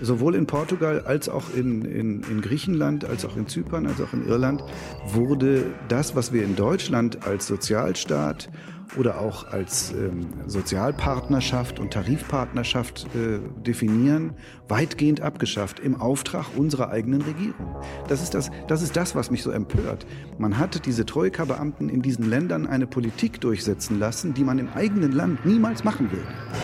Sowohl in Portugal als auch in, in, in, Griechenland, als auch in Zypern, als auch in Irland wurde das, was wir in Deutschland als Sozialstaat oder auch als ähm, Sozialpartnerschaft und Tarifpartnerschaft äh, definieren, weitgehend abgeschafft im Auftrag unserer eigenen Regierung. Das ist das, das ist das, was mich so empört. Man hat diese Troika-Beamten in diesen Ländern eine Politik durchsetzen lassen, die man im eigenen Land niemals machen will.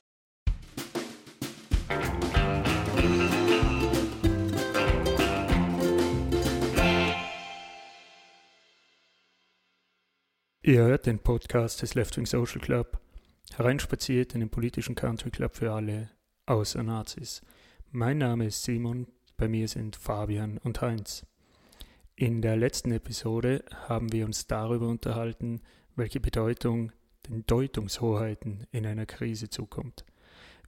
Ihr hört den Podcast des Left Wing Social Club, hereinspaziert in den politischen Country Club für alle, außer Nazis. Mein Name ist Simon, bei mir sind Fabian und Heinz. In der letzten Episode haben wir uns darüber unterhalten, welche Bedeutung den Deutungshoheiten in einer Krise zukommt.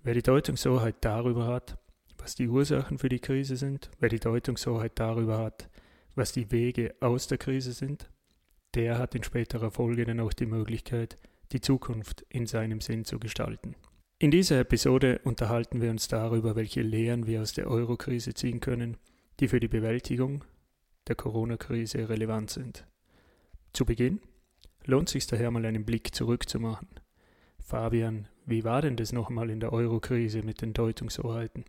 Wer die Deutungshoheit darüber hat, was die Ursachen für die Krise sind, wer die Deutungshoheit darüber hat, was die Wege aus der Krise sind, der hat in späterer Folge dann auch die Möglichkeit, die Zukunft in seinem Sinn zu gestalten. In dieser Episode unterhalten wir uns darüber, welche Lehren wir aus der Euro-Krise ziehen können, die für die Bewältigung der Corona-Krise relevant sind. Zu Beginn lohnt sich daher mal einen Blick zurückzumachen. Fabian, wie war denn das nochmal in der Euro-Krise mit den Deutungshoheiten?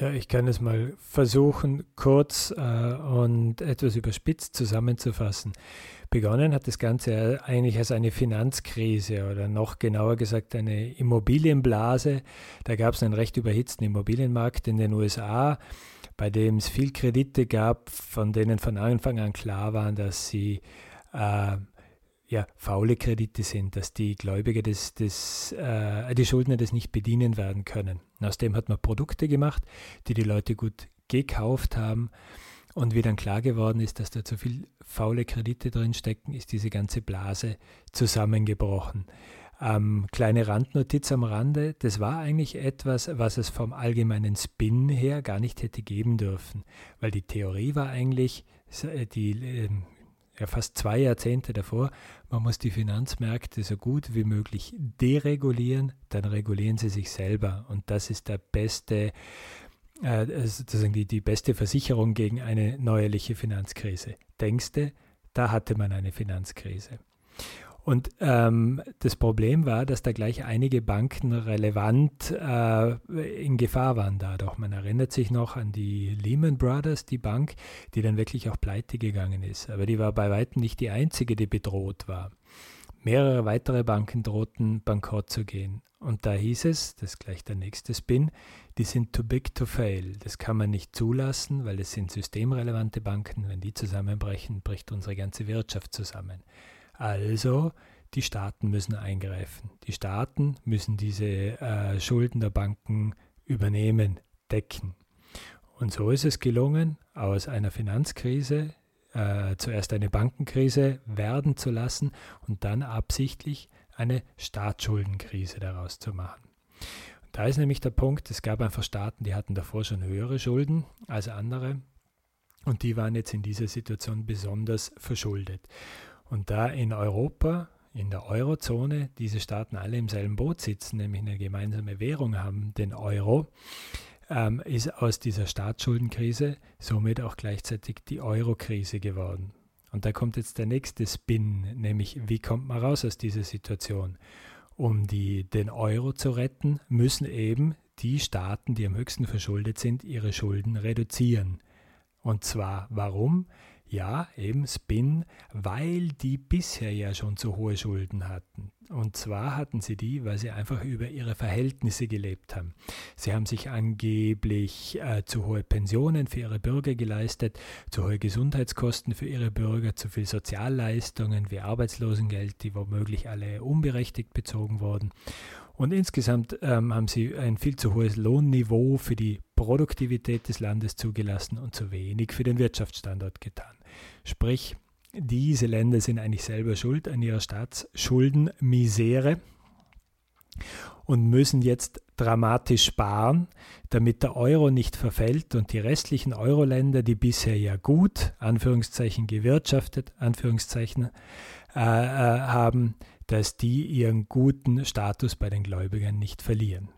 Ja, ich kann es mal versuchen, kurz äh, und etwas überspitzt zusammenzufassen. Begonnen hat das Ganze eigentlich als eine Finanzkrise oder noch genauer gesagt eine Immobilienblase. Da gab es einen recht überhitzten Immobilienmarkt in den USA, bei dem es viel Kredite gab, von denen von Anfang an klar waren, dass sie äh, ja, faule Kredite sind, dass die Gläubiger des, des, äh, die Schuldner das nicht bedienen werden können. aus dem hat man Produkte gemacht, die die Leute gut gekauft haben. Und wie dann klar geworden ist, dass da zu viel faule Kredite drinstecken, ist diese ganze Blase zusammengebrochen. Ähm, kleine Randnotiz am Rande, das war eigentlich etwas, was es vom allgemeinen Spin her gar nicht hätte geben dürfen, weil die Theorie war eigentlich, äh, die ähm, ja fast zwei Jahrzehnte davor, man muss die Finanzmärkte so gut wie möglich deregulieren, dann regulieren sie sich selber. Und das ist der beste, äh, sozusagen die, die beste Versicherung gegen eine neuerliche Finanzkrise. Denkste, da hatte man eine Finanzkrise. Und ähm, das Problem war, dass da gleich einige Banken relevant äh, in Gefahr waren dadurch. Man erinnert sich noch an die Lehman Brothers, die Bank, die dann wirklich auch pleite gegangen ist. Aber die war bei weitem nicht die einzige, die bedroht war. Mehrere weitere Banken drohten bankrott zu gehen. Und da hieß es, das ist gleich der nächste Spin, die sind too big to fail. Das kann man nicht zulassen, weil es sind systemrelevante Banken. Wenn die zusammenbrechen, bricht unsere ganze Wirtschaft zusammen. Also die Staaten müssen eingreifen. Die Staaten müssen diese äh, Schulden der Banken übernehmen, decken. Und so ist es gelungen, aus einer Finanzkrise äh, zuerst eine Bankenkrise werden zu lassen und dann absichtlich eine Staatsschuldenkrise daraus zu machen. Und da ist nämlich der Punkt, es gab einfach Staaten, die hatten davor schon höhere Schulden als andere und die waren jetzt in dieser Situation besonders verschuldet. Und da in Europa, in der Eurozone, diese Staaten alle im selben Boot sitzen, nämlich eine gemeinsame Währung haben, den Euro, ähm, ist aus dieser Staatsschuldenkrise somit auch gleichzeitig die Euro-Krise geworden. Und da kommt jetzt der nächste Spin, nämlich wie kommt man raus aus dieser Situation? Um die, den Euro zu retten, müssen eben die Staaten, die am höchsten verschuldet sind, ihre Schulden reduzieren. Und zwar warum? Ja, eben Spin, weil die bisher ja schon zu hohe Schulden hatten. Und zwar hatten sie die, weil sie einfach über ihre Verhältnisse gelebt haben. Sie haben sich angeblich äh, zu hohe Pensionen für ihre Bürger geleistet, zu hohe Gesundheitskosten für ihre Bürger, zu viel Sozialleistungen wie Arbeitslosengeld, die womöglich alle unberechtigt bezogen wurden. Und insgesamt ähm, haben sie ein viel zu hohes Lohnniveau für die Produktivität des Landes zugelassen und zu wenig für den Wirtschaftsstandort getan. Sprich, diese Länder sind eigentlich selber schuld an ihrer Staatsschuldenmisere und müssen jetzt dramatisch sparen, damit der Euro nicht verfällt und die restlichen Euro-Länder, die bisher ja gut, Anführungszeichen gewirtschaftet, Anführungszeichen, äh, äh, haben, dass die ihren guten Status bei den Gläubigern nicht verlieren.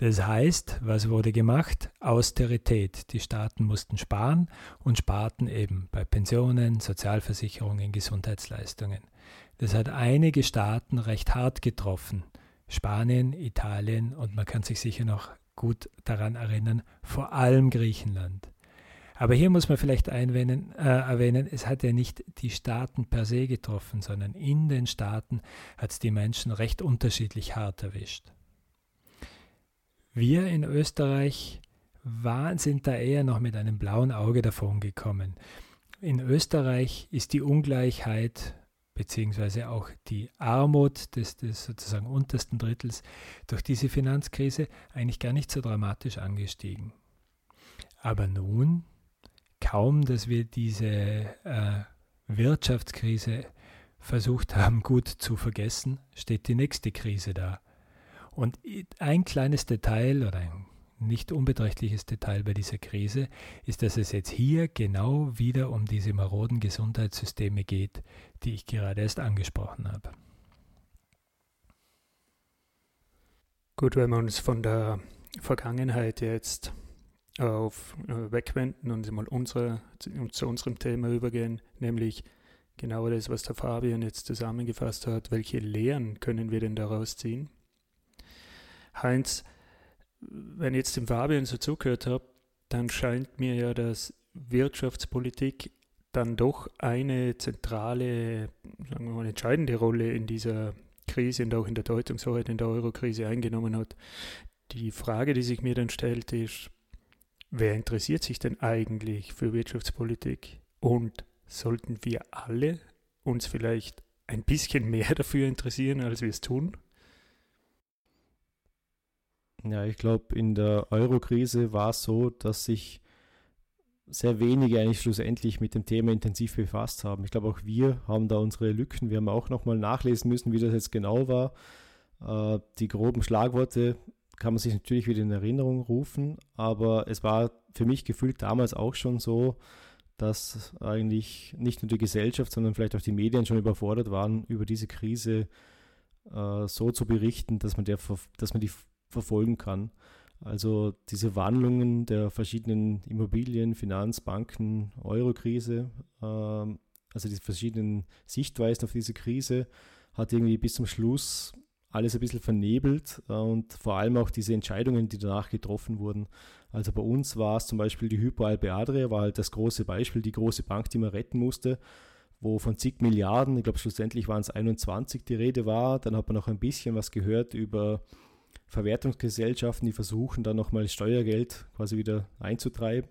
Das heißt, was wurde gemacht? Austerität. Die Staaten mussten sparen und sparten eben bei Pensionen, Sozialversicherungen, Gesundheitsleistungen. Das hat einige Staaten recht hart getroffen. Spanien, Italien und man kann sich sicher noch gut daran erinnern, vor allem Griechenland. Aber hier muss man vielleicht einwenden, äh, erwähnen, es hat ja nicht die Staaten per se getroffen, sondern in den Staaten hat es die Menschen recht unterschiedlich hart erwischt. Wir in Österreich waren, sind da eher noch mit einem blauen Auge davon gekommen. In Österreich ist die Ungleichheit beziehungsweise auch die Armut des, des sozusagen untersten Drittels durch diese Finanzkrise eigentlich gar nicht so dramatisch angestiegen. Aber nun, kaum dass wir diese äh, Wirtschaftskrise versucht haben gut zu vergessen, steht die nächste Krise da. Und ein kleines Detail oder ein nicht unbeträchtliches Detail bei dieser Krise ist, dass es jetzt hier genau wieder um diese maroden Gesundheitssysteme geht, die ich gerade erst angesprochen habe. Gut, wenn wir uns von der Vergangenheit jetzt auf äh, wegwenden und mal unsere, zu unserem Thema übergehen, nämlich genau das, was der Fabian jetzt zusammengefasst hat. Welche Lehren können wir denn daraus ziehen? Heinz, wenn ich jetzt dem Fabian so zugehört habe, dann scheint mir ja, dass Wirtschaftspolitik dann doch eine zentrale, sagen wir mal, entscheidende Rolle in dieser Krise und auch in der Deutungshoheit in der Eurokrise eingenommen hat. Die Frage, die sich mir dann stellt, ist, wer interessiert sich denn eigentlich für Wirtschaftspolitik? Und sollten wir alle uns vielleicht ein bisschen mehr dafür interessieren, als wir es tun? Ja, ich glaube, in der Euro-Krise war es so, dass sich sehr wenige eigentlich schlussendlich mit dem Thema intensiv befasst haben. Ich glaube, auch wir haben da unsere Lücken. Wir haben auch nochmal nachlesen müssen, wie das jetzt genau war. Äh, die groben Schlagworte kann man sich natürlich wieder in Erinnerung rufen, aber es war für mich gefühlt damals auch schon so, dass eigentlich nicht nur die Gesellschaft, sondern vielleicht auch die Medien schon überfordert waren, über diese Krise äh, so zu berichten, dass man, der, dass man die verfolgen kann. Also diese Wandlungen der verschiedenen Immobilien, Finanzbanken, Eurokrise, äh, also die verschiedenen Sichtweisen auf diese Krise, hat irgendwie bis zum Schluss alles ein bisschen vernebelt äh, und vor allem auch diese Entscheidungen, die danach getroffen wurden. Also bei uns war es zum Beispiel die Hypo Alpe Adria, war halt das große Beispiel, die große Bank, die man retten musste, wo von zig Milliarden, ich glaube schlussendlich waren es 21, die Rede war. Dann hat man noch ein bisschen was gehört über Verwertungsgesellschaften, die versuchen dann nochmal Steuergeld quasi wieder einzutreiben.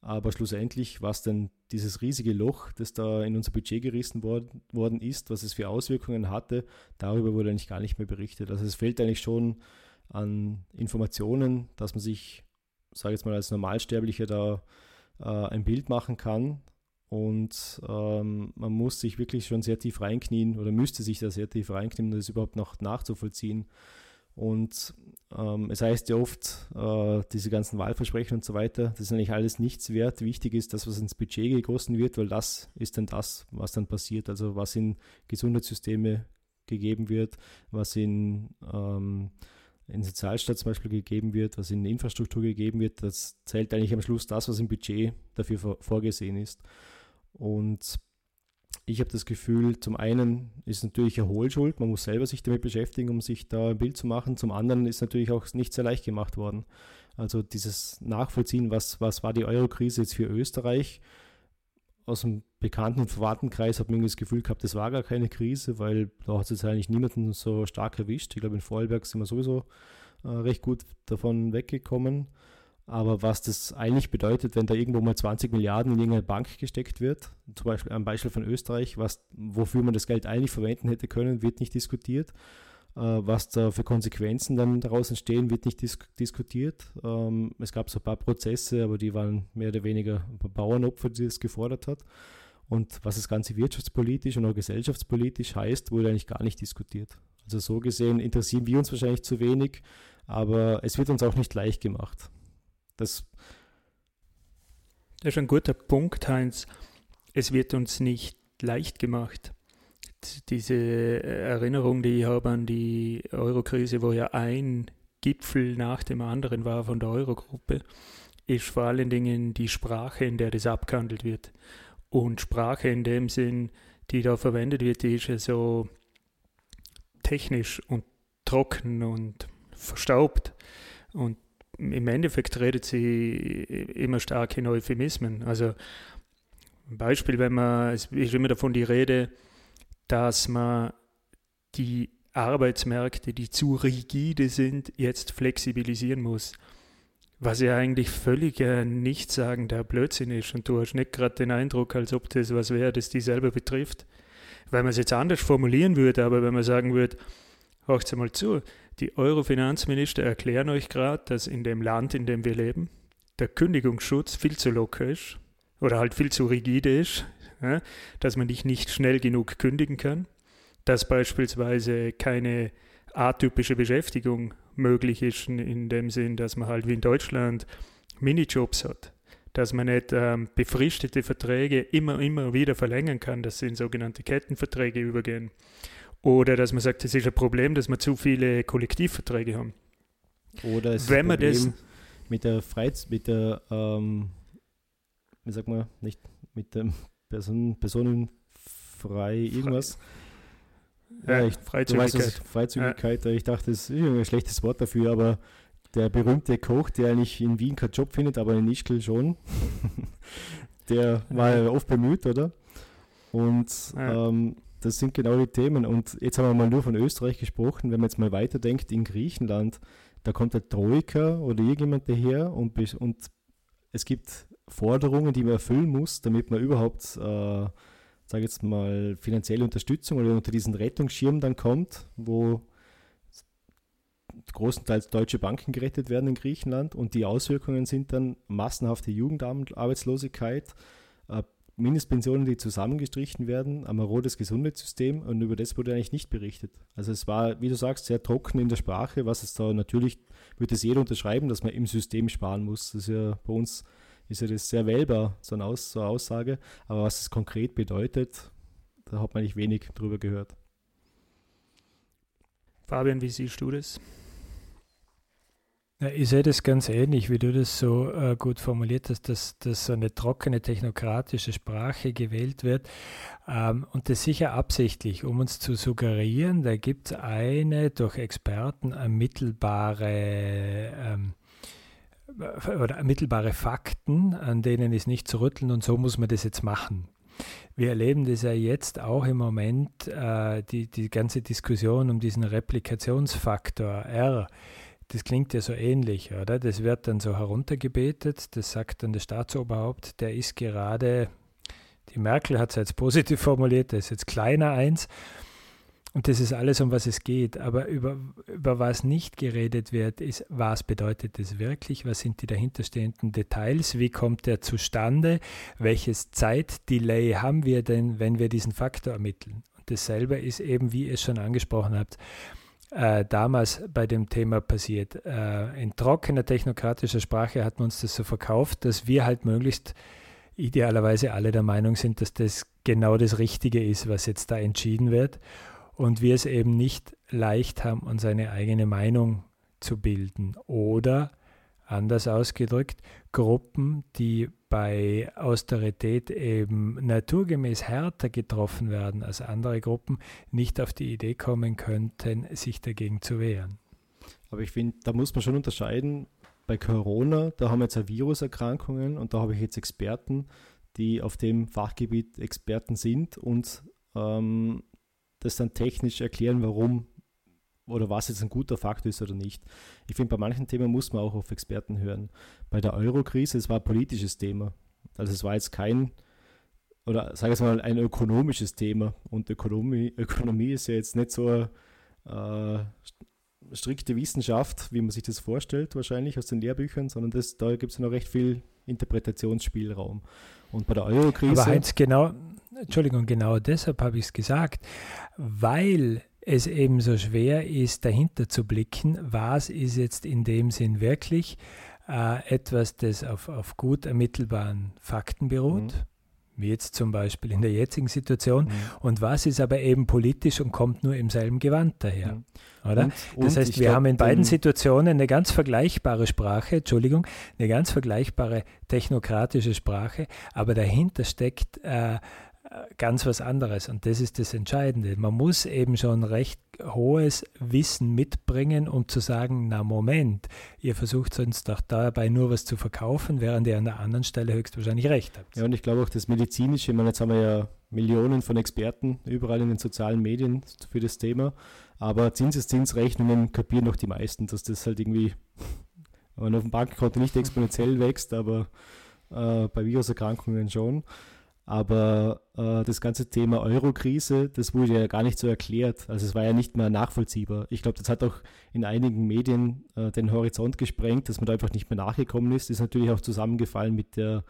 Aber schlussendlich, was denn dieses riesige Loch, das da in unser Budget gerissen worden, ist, was es für Auswirkungen hatte, darüber wurde eigentlich gar nicht mehr berichtet. Also es fehlt eigentlich schon an Informationen, dass man sich, sage ich jetzt mal, als Normalsterblicher da äh, ein Bild machen kann. Und ähm, man muss sich wirklich schon sehr tief reinknien oder müsste sich da sehr tief reinknien, um das überhaupt noch nachzuvollziehen. Und ähm, es heißt ja oft, äh, diese ganzen Wahlversprechen und so weiter, das ist eigentlich alles nichts wert. Wichtig ist das, was ins Budget gegossen wird, weil das ist dann das, was dann passiert. Also was in Gesundheitssysteme gegeben wird, was in, ähm, in Sozialstaat zum Beispiel gegeben wird, was in Infrastruktur gegeben wird, das zählt eigentlich am Schluss das, was im Budget dafür vorgesehen ist. Und ich habe das Gefühl, zum einen ist natürlich Erholschuld, man muss selber sich damit beschäftigen, um sich da ein Bild zu machen. Zum anderen ist natürlich auch nicht sehr leicht gemacht worden. Also dieses Nachvollziehen, was, was war die Euro-Krise jetzt für Österreich? Aus dem bekannten und verwandten Kreis hat man das Gefühl gehabt, das war gar keine Krise, weil da hat es jetzt eigentlich niemanden so stark erwischt. Ich glaube, in Vorarlberg sind wir sowieso äh, recht gut davon weggekommen. Aber was das eigentlich bedeutet, wenn da irgendwo mal 20 Milliarden in irgendeine Bank gesteckt wird, zum Beispiel am Beispiel von Österreich, was, wofür man das Geld eigentlich verwenden hätte können, wird nicht diskutiert. Äh, was da für Konsequenzen dann daraus entstehen, wird nicht dis diskutiert. Ähm, es gab so ein paar Prozesse, aber die waren mehr oder weniger ein paar Bauernopfer, die das gefordert hat. Und was das Ganze wirtschaftspolitisch und auch gesellschaftspolitisch heißt, wurde eigentlich gar nicht diskutiert. Also so gesehen interessieren wir uns wahrscheinlich zu wenig, aber es wird uns auch nicht leicht gemacht. Das, das ist ein guter Punkt, Heinz. Es wird uns nicht leicht gemacht. Diese Erinnerung, die ich habe an die Eurokrise, wo ja ein Gipfel nach dem anderen war von der Eurogruppe, ist vor allen Dingen die Sprache, in der das abgehandelt wird. Und Sprache in dem Sinn, die da verwendet wird, die ist ja so technisch und trocken und verstaubt. Und im Endeffekt redet sie immer stark in Euphemismen. Also ein Beispiel, wenn man, es ist immer davon die Rede, dass man die Arbeitsmärkte, die zu rigide sind, jetzt flexibilisieren muss. Was ja eigentlich völlig äh, nichtssagender Blödsinn ist. Und du hast nicht gerade den Eindruck, als ob das was wäre, das die selber betrifft. Weil man es jetzt anders formulieren würde, aber wenn man sagen würde, hört mal zu, die Euro-Finanzminister erklären euch gerade, dass in dem Land, in dem wir leben, der Kündigungsschutz viel zu locker ist oder halt viel zu rigide ist, ja, dass man dich nicht schnell genug kündigen kann, dass beispielsweise keine atypische Beschäftigung möglich ist, in dem Sinn, dass man halt wie in Deutschland Minijobs hat, dass man nicht ähm, befristete Verträge immer, immer wieder verlängern kann, dass sie in sogenannte Kettenverträge übergehen. Oder dass man sagt, es ist ein Problem, dass wir zu viele Kollektivverträge haben. Oder es Wenn ist ein Problem das mit der Freiz mit der ähm, wie sagt man, nicht mit dem Person, personenfrei irgendwas. Ja, ja ich, Freizügigkeit. Weißt, Freizügigkeit, ja. ich dachte, das ist ein schlechtes Wort dafür, aber der berühmte Koch, der eigentlich in Wien keinen Job findet, aber in Ischgl schon, der war ja oft bemüht, oder? Und ja. ähm, das sind genau die Themen. Und jetzt haben wir mal nur von Österreich gesprochen. Wenn man jetzt mal weiterdenkt, in Griechenland, da kommt der Troika oder irgendjemand daher und, und es gibt Forderungen, die man erfüllen muss, damit man überhaupt, äh, sage jetzt mal, finanzielle Unterstützung oder unter diesen Rettungsschirm dann kommt, wo großenteils deutsche Banken gerettet werden in Griechenland und die Auswirkungen sind dann massenhafte Jugendarbeitslosigkeit, äh, Mindestpensionen, die zusammengestrichen werden, ein marodes Gesundheitssystem und über das wurde eigentlich nicht berichtet. Also es war, wie du sagst, sehr trocken in der Sprache, was es da natürlich, würde es jeder unterschreiben, dass man im System sparen muss. Das ist ja bei uns ist ja das sehr wählbar, so eine, Aus so eine Aussage. Aber was es konkret bedeutet, da hat man nicht wenig drüber gehört. Fabian, wie siehst du das? Ja, ich sehe das ganz ähnlich, wie du das so äh, gut formuliert hast, dass, dass so eine trockene technokratische Sprache gewählt wird. Ähm, und das sicher absichtlich, um uns zu suggerieren, da gibt es eine durch Experten ermittelbare ähm, oder ermittelbare Fakten, an denen ist nicht zu rütteln und so muss man das jetzt machen. Wir erleben das ja jetzt auch im Moment, äh, die, die ganze Diskussion um diesen Replikationsfaktor R. Das klingt ja so ähnlich, oder? Das wird dann so heruntergebetet, das sagt dann der Staatsoberhaupt, der ist gerade, die Merkel hat es jetzt positiv formuliert, der ist jetzt kleiner eins. Und das ist alles, um was es geht. Aber über, über was nicht geredet wird, ist, was bedeutet das wirklich? Was sind die dahinterstehenden Details? Wie kommt der zustande? Welches Zeitdelay haben wir denn, wenn wir diesen Faktor ermitteln? Und dasselbe ist eben, wie ihr es schon angesprochen habt, äh, damals bei dem Thema passiert. Äh, in trockener technokratischer Sprache hat man uns das so verkauft, dass wir halt möglichst idealerweise alle der Meinung sind, dass das genau das Richtige ist, was jetzt da entschieden wird und wir es eben nicht leicht haben, uns eine eigene Meinung zu bilden. Oder anders ausgedrückt, Gruppen, die bei Austerität eben naturgemäß härter getroffen werden als andere Gruppen, nicht auf die Idee kommen könnten, sich dagegen zu wehren. Aber ich finde, da muss man schon unterscheiden. Bei Corona, da haben wir jetzt Viruserkrankungen und da habe ich jetzt Experten, die auf dem Fachgebiet Experten sind und ähm, das dann technisch erklären, warum oder was jetzt ein guter Faktor ist oder nicht. Ich finde, bei manchen Themen muss man auch auf Experten hören. Bei der Euro-Krise, es war ein politisches Thema. Also es war jetzt kein, oder sage ich mal, ein ökonomisches Thema. Und Ökonomie, Ökonomie ist ja jetzt nicht so eine äh, strikte Wissenschaft, wie man sich das vorstellt, wahrscheinlich aus den Lehrbüchern, sondern das, da gibt es noch recht viel Interpretationsspielraum. Und bei der Euro-Krise. Aber Heinz, genau, Entschuldigung, genau deshalb habe ich es gesagt, weil es eben so schwer ist, dahinter zu blicken, was ist jetzt in dem Sinn wirklich äh, etwas, das auf, auf gut ermittelbaren Fakten beruht. Mhm. wie jetzt zum Beispiel in der jetzigen Situation, mhm. und was ist aber eben politisch und kommt nur im selben Gewand daher. Mhm. Oder? Und, das und heißt, wir glaub, haben in beiden Situationen eine ganz vergleichbare Sprache, Entschuldigung, eine ganz vergleichbare technokratische Sprache, aber dahinter steckt äh, ganz was anderes. Und das ist das Entscheidende. Man muss eben schon recht hohes Wissen mitbringen, um zu sagen, na Moment, ihr versucht uns doch dabei nur was zu verkaufen, während ihr an der anderen Stelle höchstwahrscheinlich recht habt. Ja, und ich glaube auch das Medizinische, ich meine, jetzt haben wir ja Millionen von Experten überall in den sozialen Medien für das Thema, aber Zinseszinsrechnungen kapieren noch die meisten, dass das halt irgendwie, wenn man auf dem Bankkonto nicht exponentiell wächst, aber äh, bei Viruserkrankungen schon. Aber äh, das ganze Thema Euro-Krise, das wurde ja gar nicht so erklärt. Also es war ja nicht mehr nachvollziehbar. Ich glaube, das hat auch in einigen Medien äh, den Horizont gesprengt, dass man da einfach nicht mehr nachgekommen ist. Ist natürlich auch zusammengefallen mit der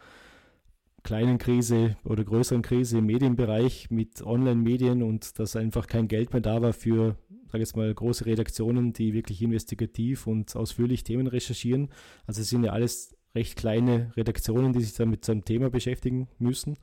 kleinen Krise oder größeren Krise im Medienbereich mit Online-Medien und dass einfach kein Geld mehr da war für, sage jetzt mal, große Redaktionen, die wirklich investigativ und ausführlich Themen recherchieren. Also es sind ja alles recht kleine Redaktionen, die sich dann mit seinem Thema beschäftigen müssen.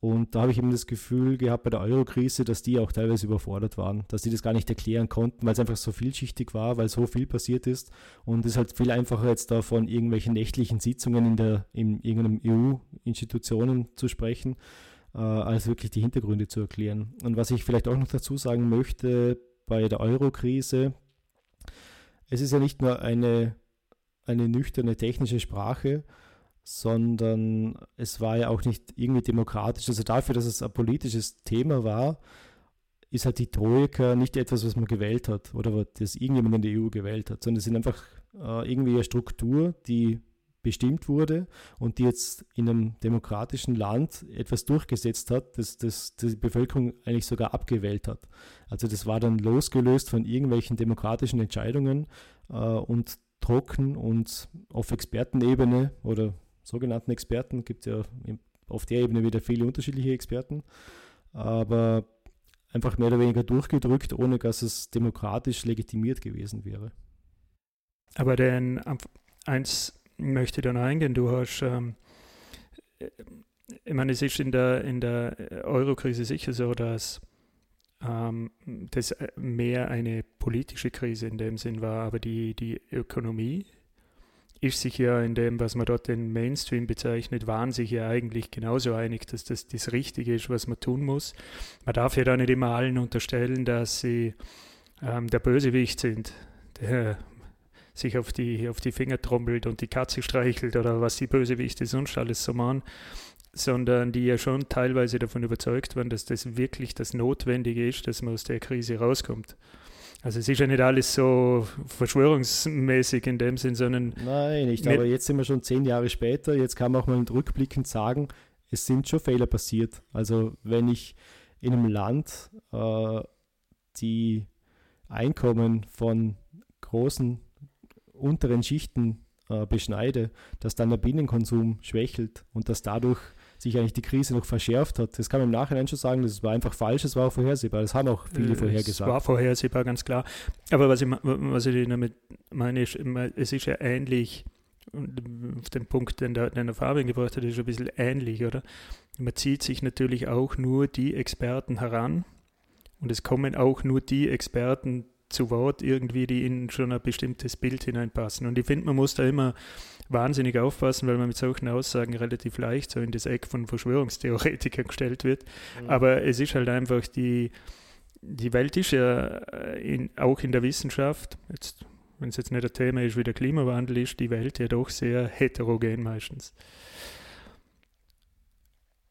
Und da habe ich eben das Gefühl gehabt bei der Euro-Krise, dass die auch teilweise überfordert waren, dass die das gar nicht erklären konnten, weil es einfach so vielschichtig war, weil so viel passiert ist. Und es ist halt viel einfacher jetzt da von irgendwelchen nächtlichen Sitzungen in, der, in irgendeinem EU-Institutionen zu sprechen, äh, als wirklich die Hintergründe zu erklären. Und was ich vielleicht auch noch dazu sagen möchte bei der Euro-Krise, es ist ja nicht nur eine eine nüchterne technische Sprache, sondern es war ja auch nicht irgendwie demokratisch. Also dafür, dass es ein politisches Thema war, ist halt die Troika nicht etwas, was man gewählt hat oder das irgendjemand in der EU gewählt hat, sondern es sind einfach äh, irgendwie eine Struktur, die bestimmt wurde und die jetzt in einem demokratischen Land etwas durchgesetzt hat, das, das die Bevölkerung eigentlich sogar abgewählt hat. Also das war dann losgelöst von irgendwelchen demokratischen Entscheidungen äh, und trocken und auf Expertenebene oder sogenannten Experten, gibt es ja auf der Ebene wieder viele unterschiedliche Experten, aber einfach mehr oder weniger durchgedrückt, ohne dass es demokratisch legitimiert gewesen wäre. Aber denn eins möchte ich dann eingehen, du hast, ähm, ich meine, es ist in der, in der Euro-Krise sicher so, dass ähm, das äh, mehr eine politische Krise in dem Sinn war, aber die, die Ökonomie ist sich ja in dem, was man dort den Mainstream bezeichnet, waren sich ja eigentlich genauso einig, dass das das Richtige ist, was man tun muss. Man darf ja da nicht immer allen unterstellen, dass sie ähm, der Bösewicht sind, der sich auf die, auf die Finger trommelt und die Katze streichelt oder was die Bösewichte sonst alles so machen sondern die ja schon teilweise davon überzeugt waren, dass das wirklich das Notwendige ist, dass man aus der Krise rauskommt. Also es ist ja nicht alles so verschwörungsmäßig in dem Sinn, sondern... Nein, nicht, aber jetzt sind wir schon zehn Jahre später, jetzt kann man auch mal rückblickend sagen, es sind schon Fehler passiert. Also wenn ich in einem Land äh, die Einkommen von großen unteren Schichten äh, beschneide, dass dann der Binnenkonsum schwächelt und dass dadurch sich eigentlich die Krise noch verschärft hat. Das kann man im Nachhinein schon sagen, das war einfach falsch, es war auch vorhersehbar. Das haben auch viele vorhergesagt. Es war vorhersehbar, ganz klar. Aber was ich, was ich damit meine, ist, es ist ja ähnlich, auf den Punkt, den der, den der Fabian gebracht hat, ist ein bisschen ähnlich, oder? Man zieht sich natürlich auch nur die Experten heran und es kommen auch nur die Experten zu Wort irgendwie, die in schon ein bestimmtes Bild hineinpassen. Und ich finde, man muss da immer wahnsinnig aufpassen, weil man mit solchen Aussagen relativ leicht so in das Eck von Verschwörungstheoretikern gestellt wird. Mhm. Aber es ist halt einfach die, die Welt ist ja äh, in, auch in der Wissenschaft, jetzt, wenn es jetzt nicht ein Thema ist, wie der Klimawandel ist, die Welt ja doch sehr heterogen meistens.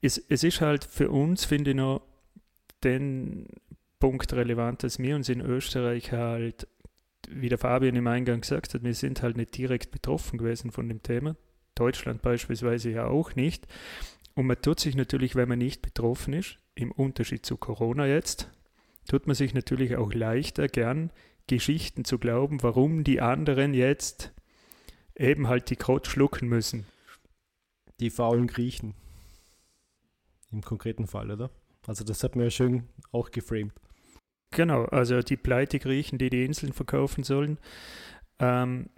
Es, es ist halt für uns, finde ich noch, den Punkt relevant, dass wir uns in Österreich halt, wie der Fabian im Eingang gesagt hat, wir sind halt nicht direkt betroffen gewesen von dem Thema. Deutschland beispielsweise ja auch nicht. Und man tut sich natürlich, wenn man nicht betroffen ist, im Unterschied zu Corona jetzt, tut man sich natürlich auch leichter gern Geschichten zu glauben, warum die anderen jetzt eben halt die Kraut schlucken müssen. Die faulen Griechen. Im konkreten Fall, oder? Also das hat mir ja schön auch geframed. Genau, also die Pleite Griechen, die die Inseln verkaufen sollen. Ähm,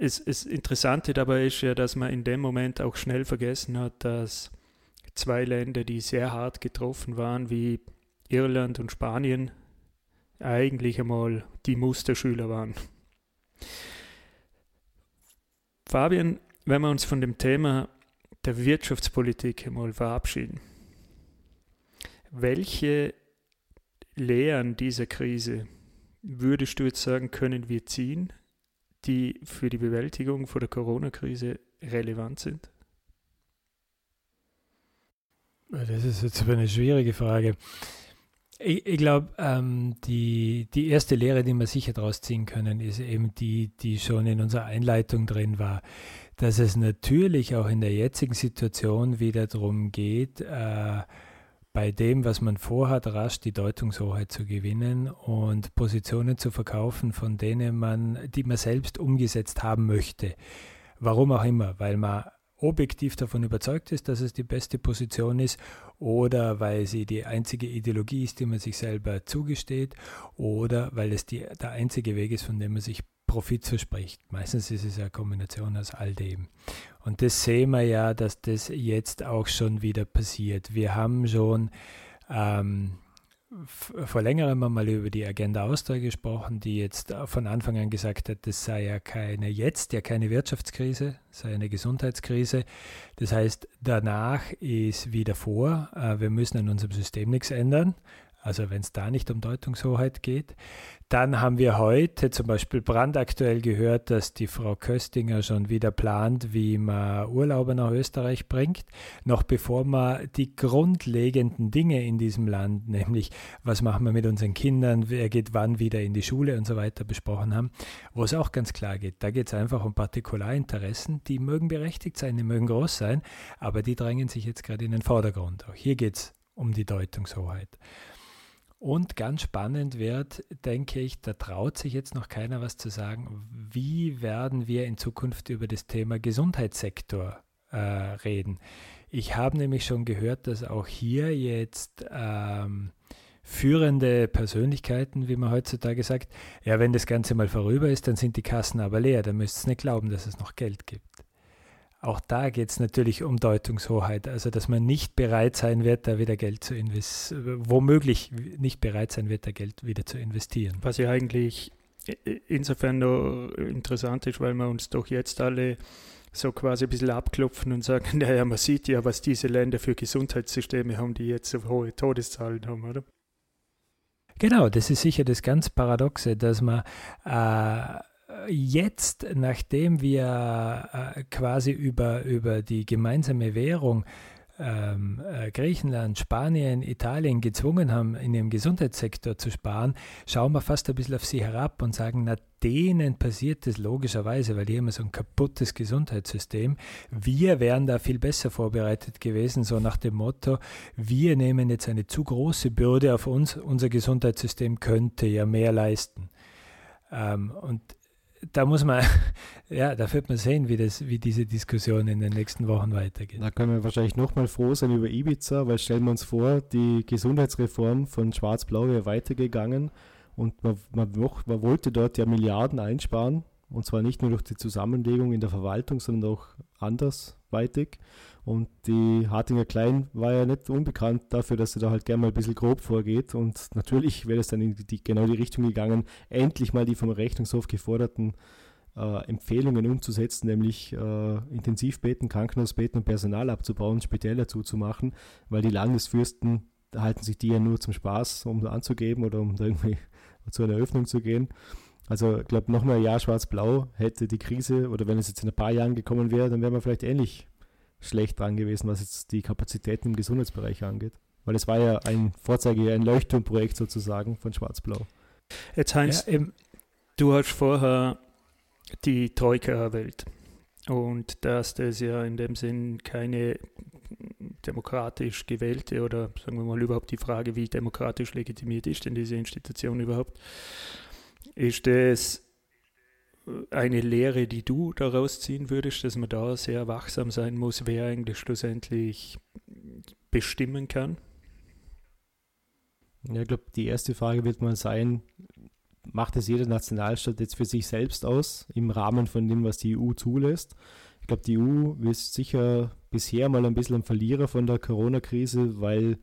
es, es Interessante dabei ist ja, dass man in dem Moment auch schnell vergessen hat, dass zwei Länder, die sehr hart getroffen waren, wie Irland und Spanien, eigentlich einmal die Musterschüler waren. Fabian, wenn wir uns von dem Thema der Wirtschaftspolitik einmal verabschieden, welche Lehren dieser Krise würdest du jetzt sagen, können wir ziehen, die für die Bewältigung vor der Corona-Krise relevant sind? Das ist jetzt eine schwierige Frage. Ich, ich glaube, ähm, die, die erste Lehre, die wir sicher daraus ziehen können, ist eben die, die schon in unserer Einleitung drin war, dass es natürlich auch in der jetzigen Situation wieder darum geht, äh, bei dem, was man vorhat, rasch die Deutungshoheit zu gewinnen und Positionen zu verkaufen, von denen man, die man selbst umgesetzt haben möchte. Warum auch immer, weil man objektiv davon überzeugt ist, dass es die beste Position ist oder weil sie die einzige Ideologie ist, die man sich selber zugesteht oder weil es die, der einzige Weg ist, von dem man sich Profit verspricht. Meistens ist es eine Kombination aus all dem. Und das sehen wir ja, dass das jetzt auch schon wieder passiert. Wir haben schon ähm, vor längerem mal über die Agenda Austria gesprochen, die jetzt von Anfang an gesagt hat, das sei ja keine jetzt, ja keine Wirtschaftskrise, sei eine Gesundheitskrise. Das heißt, danach ist wieder vor, äh, wir müssen an unserem System nichts ändern. Also wenn es da nicht um Deutungshoheit geht. Dann haben wir heute zum Beispiel brandaktuell gehört, dass die Frau Köstinger schon wieder plant, wie man Urlauber nach Österreich bringt, noch bevor man die grundlegenden Dinge in diesem Land, nämlich was machen wir mit unseren Kindern, wer geht wann wieder in die Schule und so weiter besprochen haben, wo es auch ganz klar geht. Da geht es einfach um Partikularinteressen, die mögen berechtigt sein, die mögen groß sein, aber die drängen sich jetzt gerade in den Vordergrund. Auch hier geht es um die Deutungshoheit. Und ganz spannend wird, denke ich, da traut sich jetzt noch keiner was zu sagen, wie werden wir in Zukunft über das Thema Gesundheitssektor äh, reden. Ich habe nämlich schon gehört, dass auch hier jetzt ähm, führende Persönlichkeiten, wie man heutzutage sagt, ja, wenn das Ganze mal vorüber ist, dann sind die Kassen aber leer, dann müsst ihr nicht glauben, dass es noch Geld gibt. Auch da geht es natürlich um Deutungshoheit, also dass man nicht bereit sein wird, da wieder Geld zu investieren, womöglich nicht bereit sein wird, da Geld wieder zu investieren. Was ja eigentlich insofern noch interessant ist, weil wir uns doch jetzt alle so quasi ein bisschen abklopfen und sagen, naja, man sieht ja, was diese Länder für Gesundheitssysteme haben, die jetzt so hohe Todeszahlen haben, oder? Genau, das ist sicher das ganz Paradoxe, dass man äh, jetzt, nachdem wir äh, quasi über, über die gemeinsame Währung ähm, äh, Griechenland, Spanien, Italien gezwungen haben, in ihrem Gesundheitssektor zu sparen, schauen wir fast ein bisschen auf sie herab und sagen, na, denen passiert das logischerweise, weil die haben so ein kaputtes Gesundheitssystem. Wir wären da viel besser vorbereitet gewesen, so nach dem Motto, wir nehmen jetzt eine zu große Bürde auf uns, unser Gesundheitssystem könnte ja mehr leisten. Ähm, und da muss man, ja, da wird man sehen, wie, das, wie diese Diskussion in den nächsten Wochen weitergeht. Da können wir wahrscheinlich nochmal froh sein über Ibiza, weil stellen wir uns vor, die Gesundheitsreform von Schwarz-Blau wäre weitergegangen und man, man, man wollte dort ja Milliarden einsparen und zwar nicht nur durch die Zusammenlegung in der Verwaltung, sondern auch andersweitig. Und die Hartinger Klein war ja nicht unbekannt dafür, dass sie da halt gerne mal ein bisschen grob vorgeht. Und natürlich wäre es dann in die, genau die Richtung gegangen, endlich mal die vom Rechnungshof geforderten äh, Empfehlungen umzusetzen, nämlich äh, Intensivbetten, Krankenhausbetten und Personal abzubauen, speziell dazu zu machen, weil die Landesfürsten halten sich die ja nur zum Spaß, um anzugeben oder um irgendwie zu einer Eröffnung zu gehen. Also ich glaube, noch mal ein Jahr schwarz-blau hätte die Krise, oder wenn es jetzt in ein paar Jahren gekommen wäre, dann wäre man vielleicht ähnlich schlecht dran gewesen, was jetzt die Kapazitäten im Gesundheitsbereich angeht. Weil es war ja ein Vorzeige, ein Leuchtturmprojekt sozusagen von Schwarz-Blau. Jetzt Heinz, ja, du hast vorher die Troika erwähnt. Und dass das ja in dem Sinn keine demokratisch gewählte oder sagen wir mal überhaupt die Frage, wie demokratisch legitimiert ist denn diese Institution überhaupt, ist das eine Lehre, die du daraus ziehen würdest, dass man da sehr wachsam sein muss, wer eigentlich schlussendlich bestimmen kann? Ja, ich glaube, die erste Frage wird mal sein, macht es jeder Nationalstaat jetzt für sich selbst aus, im Rahmen von dem, was die EU zulässt? Ich glaube, die EU ist sicher bisher mal ein bisschen ein Verlierer von der Corona-Krise, weil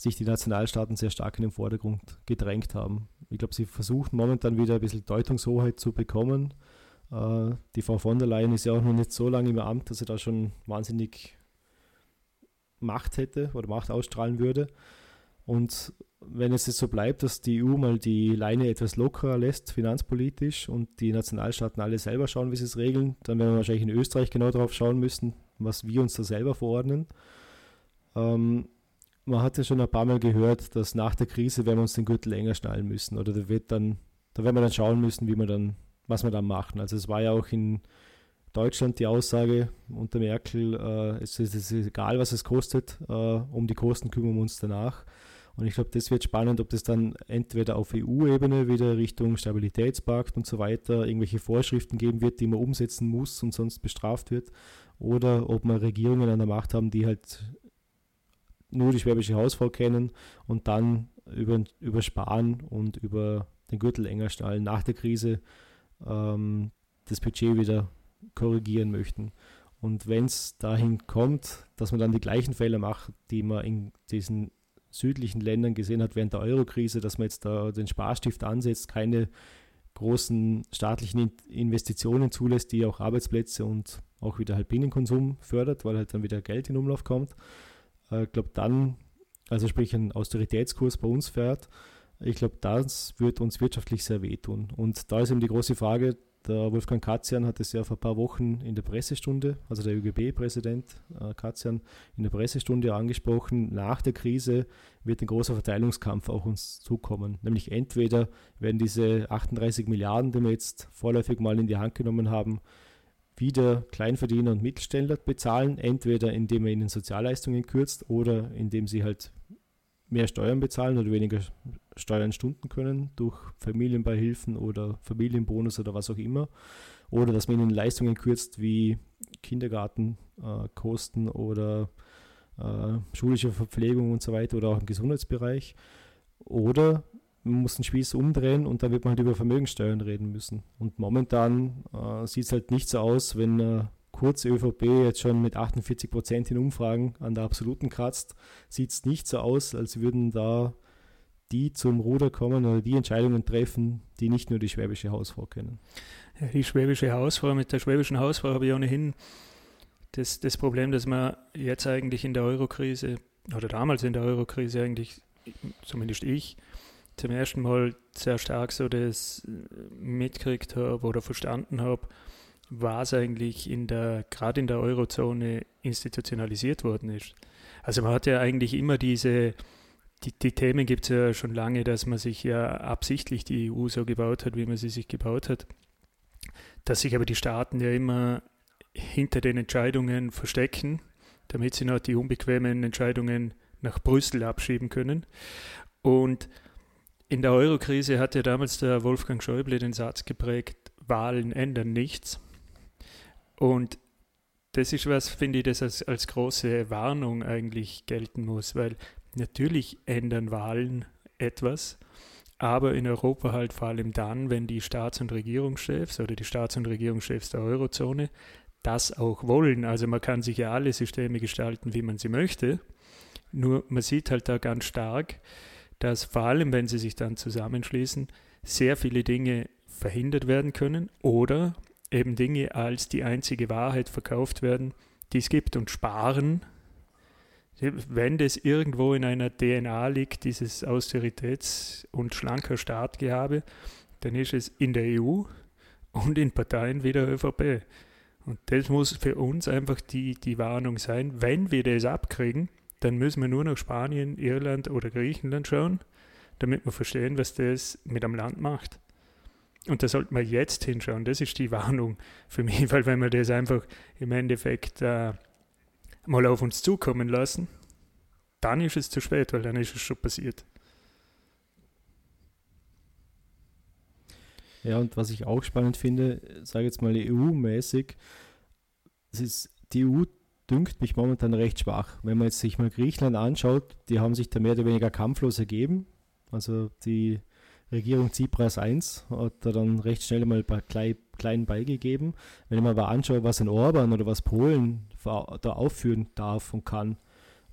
sich die Nationalstaaten sehr stark in den Vordergrund gedrängt haben. Ich glaube, sie versuchen momentan wieder ein bisschen Deutungshoheit zu bekommen. Äh, die Frau von der Leyen ist ja auch noch nicht so lange im Amt, dass sie da schon wahnsinnig Macht hätte oder Macht ausstrahlen würde. Und wenn es jetzt so bleibt, dass die EU mal die Leine etwas lockerer lässt, finanzpolitisch, und die Nationalstaaten alle selber schauen, wie sie es regeln, dann werden wir wahrscheinlich in Österreich genau darauf schauen müssen, was wir uns da selber verordnen. Ähm, man hat ja schon ein paar Mal gehört, dass nach der Krise werden wir uns den Gürtel enger schnallen müssen oder da wird dann, da werden wir dann schauen müssen, wie wir dann, was wir dann machen. Also es war ja auch in Deutschland die Aussage unter Merkel, äh, es, ist, es, ist, egal, was es kostet, äh, um die Kosten kümmern wir uns danach. Und ich glaube, das wird spannend, ob das dann entweder auf EU-Ebene wieder Richtung Stabilitätspakt und so weiter irgendwelche Vorschriften geben wird, die man umsetzen muss und sonst bestraft wird, oder ob wir Regierungen an der Macht haben, die halt nur die schwäbische Hausfrau kennen und dann über, über Sparen und über den Gürtel enger schnallen nach der Krise ähm, das Budget wieder korrigieren möchten. Und wenn es dahin kommt, dass man dann die gleichen Fehler macht, die man in diesen südlichen Ländern gesehen hat während der Eurokrise, dass man jetzt da den Sparstift ansetzt, keine großen staatlichen Investitionen zulässt, die auch Arbeitsplätze und auch wieder halt Binnenkonsum fördert, weil halt dann wieder Geld in Umlauf kommt. Ich äh, glaube dann, also sprich ein Austeritätskurs bei uns fährt, ich glaube, das wird uns wirtschaftlich sehr wehtun. Und da ist eben die große Frage, der Wolfgang Katzian hat es ja vor ein paar Wochen in der Pressestunde, also der ÖGB-Präsident äh, Katzian, in der Pressestunde angesprochen, nach der Krise wird ein großer Verteilungskampf auch uns zukommen. Nämlich entweder werden diese 38 Milliarden, die wir jetzt vorläufig mal in die Hand genommen haben, wieder Kleinverdiener und Mittelständler bezahlen, entweder indem man ihnen Sozialleistungen kürzt oder indem sie halt mehr Steuern bezahlen oder weniger Steuern stunden können durch Familienbeihilfen oder Familienbonus oder was auch immer. Oder dass man ihnen Leistungen kürzt wie Kindergartenkosten äh, oder äh, schulische Verpflegung und so weiter oder auch im Gesundheitsbereich. Oder man muss den Spieß umdrehen und dann wird man halt über Vermögenssteuern reden müssen. Und momentan äh, sieht es halt nicht so aus, wenn äh, kurz ÖVP jetzt schon mit 48 Prozent in Umfragen an der absoluten kratzt, sieht es nicht so aus, als würden da die zum Ruder kommen oder die Entscheidungen treffen, die nicht nur die schwäbische Hausfrau kennen. Ja, die schwäbische Hausfrau, mit der schwäbischen Hausfrau habe ich ohnehin das, das Problem, dass man jetzt eigentlich in der Eurokrise oder damals in der Eurokrise eigentlich, zumindest ich, zum ersten Mal sehr stark so das mitgekriegt habe oder verstanden habe, was eigentlich in der, gerade in der Eurozone institutionalisiert worden ist. Also man hat ja eigentlich immer diese, die, die Themen gibt es ja schon lange, dass man sich ja absichtlich die EU so gebaut hat, wie man sie sich gebaut hat. Dass sich aber die Staaten ja immer hinter den Entscheidungen verstecken, damit sie noch die unbequemen Entscheidungen nach Brüssel abschieben können. Und in der Eurokrise hat ja damals der Wolfgang Schäuble den Satz geprägt, Wahlen ändern nichts. Und das ist was, finde ich, das als, als große Warnung eigentlich gelten muss, weil natürlich ändern Wahlen etwas, aber in Europa halt vor allem dann, wenn die Staats- und Regierungschefs oder die Staats- und Regierungschefs der Eurozone das auch wollen. Also man kann sich ja alle Systeme gestalten, wie man sie möchte. Nur man sieht halt da ganz stark, dass vor allem, wenn sie sich dann zusammenschließen, sehr viele Dinge verhindert werden können oder eben Dinge als die einzige Wahrheit verkauft werden, die es gibt und sparen. Wenn das irgendwo in einer DNA liegt, dieses Austeritäts- und schlanker Staatgehabe, dann ist es in der EU und in Parteien wie der ÖVP. Und das muss für uns einfach die, die Warnung sein. Wenn wir das abkriegen, dann müssen wir nur nach Spanien, Irland oder Griechenland schauen, damit wir verstehen, was das mit einem Land macht. Und da sollte man jetzt hinschauen. Das ist die Warnung für mich, weil wenn wir das einfach im Endeffekt äh, mal auf uns zukommen lassen, dann ist es zu spät, weil dann ist es schon passiert. Ja, und was ich auch spannend finde, sage jetzt mal EU-mäßig, es ist, die EU dünkt mich momentan recht schwach. Wenn man jetzt sich mal Griechenland anschaut, die haben sich da mehr oder weniger kampflos ergeben. Also die Regierung Tsipras 1 hat er dann recht schnell mal ein paar klein, klein beigegeben. Wenn ich mir aber anschaue, was in Orban oder was Polen da aufführen darf und kann,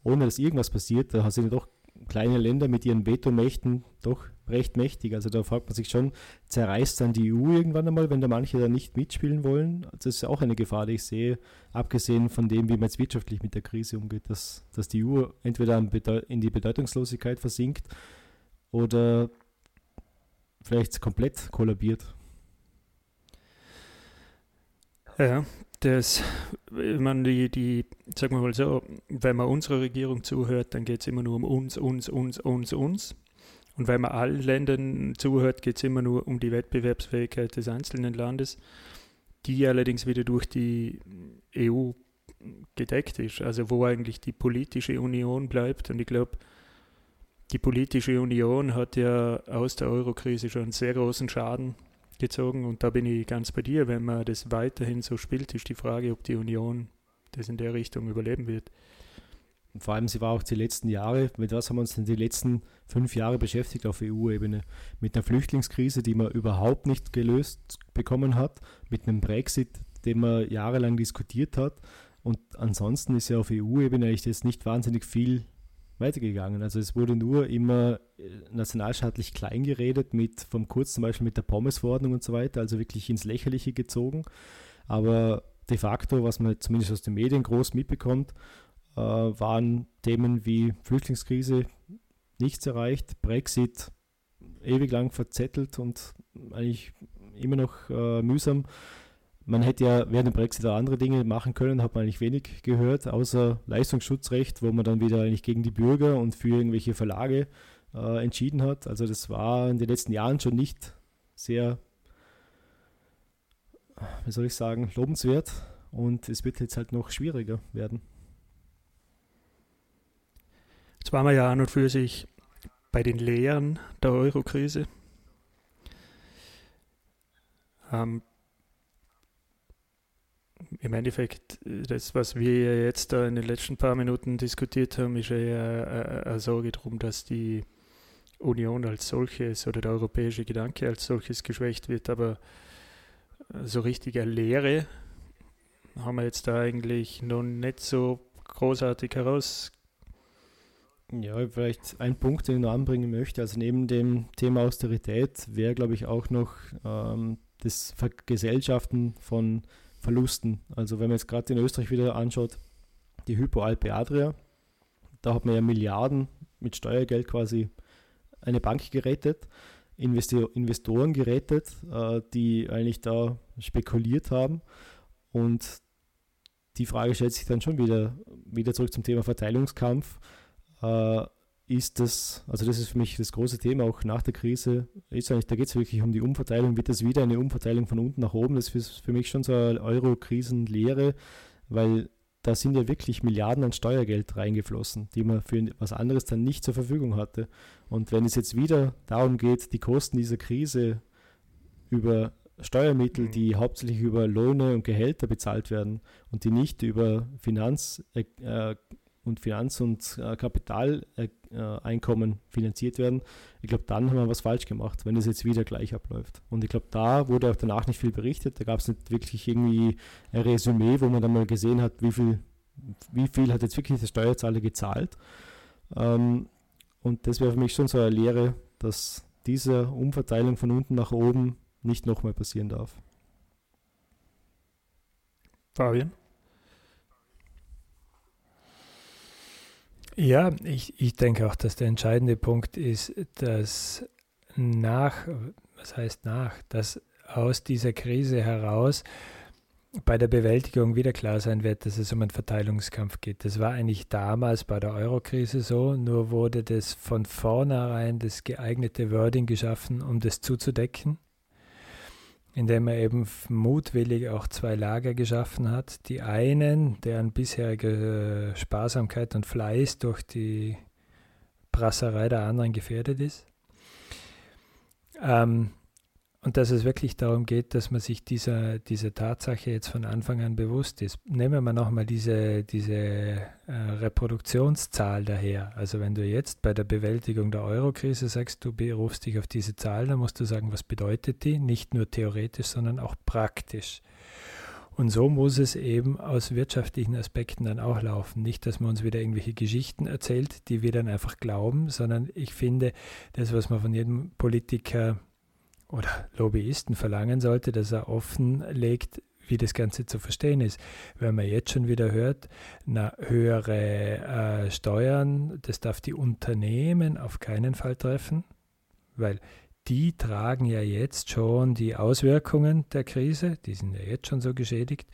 ohne dass irgendwas passiert, da sind doch kleine Länder mit ihren Vetomächten doch recht mächtig. Also da fragt man sich schon, zerreißt dann die EU irgendwann einmal, wenn da manche da nicht mitspielen wollen? Das ist auch eine Gefahr, die ich sehe, abgesehen von dem, wie man jetzt wirtschaftlich mit der Krise umgeht, dass, dass die EU entweder in die Bedeutungslosigkeit versinkt oder vielleicht komplett kollabiert. Ja, das, wenn man die, die, sagen wir mal so, wenn man unserer Regierung zuhört, dann geht es immer nur um uns, uns, uns, uns, uns. Und wenn man allen Ländern zuhört, geht es immer nur um die Wettbewerbsfähigkeit des einzelnen Landes, die allerdings wieder durch die EU gedeckt ist. Also wo eigentlich die politische Union bleibt. Und ich glaube, die politische Union hat ja aus der Eurokrise schon einen sehr großen Schaden gezogen. Und da bin ich ganz bei dir. Wenn man das weiterhin so spielt, ist die Frage, ob die Union das in der Richtung überleben wird. Vor allem, sie war auch die letzten Jahre, mit was haben wir uns denn die letzten fünf Jahre beschäftigt auf EU-Ebene? Mit einer Flüchtlingskrise, die man überhaupt nicht gelöst bekommen hat, mit einem Brexit, den man jahrelang diskutiert hat. Und ansonsten ist ja auf EU-Ebene eigentlich jetzt nicht wahnsinnig viel weitergegangen. Also es wurde nur immer äh, nationalstaatlich klein geredet, mit vom Kurz zum Beispiel mit der Pommes-Verordnung und so weiter, also wirklich ins Lächerliche gezogen. Aber de facto, was man zumindest aus den Medien groß mitbekommt, waren Themen wie Flüchtlingskrise nichts erreicht, Brexit ewig lang verzettelt und eigentlich immer noch äh, mühsam man hätte ja während dem Brexit auch andere Dinge machen können, hat man eigentlich wenig gehört, außer Leistungsschutzrecht, wo man dann wieder eigentlich gegen die Bürger und für irgendwelche Verlage äh, entschieden hat. Also das war in den letzten Jahren schon nicht sehr, wie soll ich sagen, lobenswert und es wird jetzt halt noch schwieriger werden. Jetzt waren wir ja an und für sich bei den Lehren der Euro-Krise. Ähm, im Endeffekt, das, was wir jetzt in den letzten paar Minuten diskutiert haben, ist eher eine Sorge darum, dass die Union als solches oder der europäische Gedanke als solches geschwächt wird. Aber so richtige Lehre haben wir jetzt da eigentlich noch nicht so großartig heraus. Ja, vielleicht ein Punkt, den ich noch anbringen möchte. Also neben dem Thema Austerität wäre, glaube ich, auch noch ähm, das Vergesellschaften von Verlusten. Also wenn man jetzt gerade in Österreich wieder anschaut, die Hypo Alpe Adria, da hat man ja Milliarden mit Steuergeld quasi eine Bank gerettet, Investoren gerettet, äh, die eigentlich da spekuliert haben. Und die Frage stellt sich dann schon wieder, wieder zurück zum Thema Verteilungskampf. Äh, ist das, also das ist für mich das große Thema auch nach der Krise, ist eigentlich, da geht es wirklich um die Umverteilung, wird das wieder eine Umverteilung von unten nach oben? Das ist für mich schon so eine Euro-Krisenlehre, weil da sind ja wirklich Milliarden an Steuergeld reingeflossen, die man für was anderes dann nicht zur Verfügung hatte. Und wenn es jetzt wieder darum geht, die Kosten dieser Krise über Steuermittel, mhm. die hauptsächlich über Löhne und Gehälter bezahlt werden und die nicht über Finanz, äh und Finanz- und äh, Kapitaleinkommen finanziert werden, ich glaube, dann haben wir was falsch gemacht, wenn es jetzt wieder gleich abläuft. Und ich glaube, da wurde auch danach nicht viel berichtet. Da gab es nicht wirklich irgendwie ein Resümee, wo man dann mal gesehen hat, wie viel, wie viel hat jetzt wirklich der Steuerzahler gezahlt. Ähm, und das wäre für mich schon so eine Lehre, dass diese Umverteilung von unten nach oben nicht nochmal passieren darf. Fabian? Ja, ich, ich denke auch, dass der entscheidende Punkt ist, dass nach, was heißt nach, dass aus dieser Krise heraus bei der Bewältigung wieder klar sein wird, dass es um einen Verteilungskampf geht. Das war eigentlich damals bei der Euro-Krise so, nur wurde das von vornherein das geeignete Wording geschaffen, um das zuzudecken indem er eben mutwillig auch zwei Lager geschaffen hat. Die einen, deren bisherige Sparsamkeit und Fleiß durch die Brasserei der anderen gefährdet ist. Ähm, und dass es wirklich darum geht, dass man sich dieser, dieser Tatsache jetzt von Anfang an bewusst ist. Nehmen wir nochmal diese, diese äh, Reproduktionszahl daher. Also wenn du jetzt bei der Bewältigung der Eurokrise sagst, du berufst dich auf diese Zahl, dann musst du sagen, was bedeutet die? Nicht nur theoretisch, sondern auch praktisch. Und so muss es eben aus wirtschaftlichen Aspekten dann auch laufen. Nicht, dass man uns wieder irgendwelche Geschichten erzählt, die wir dann einfach glauben, sondern ich finde, das, was man von jedem Politiker oder Lobbyisten verlangen sollte, dass er offenlegt, wie das Ganze zu verstehen ist. Wenn man jetzt schon wieder hört, na, höhere äh, Steuern, das darf die Unternehmen auf keinen Fall treffen, weil die tragen ja jetzt schon die Auswirkungen der Krise, die sind ja jetzt schon so geschädigt.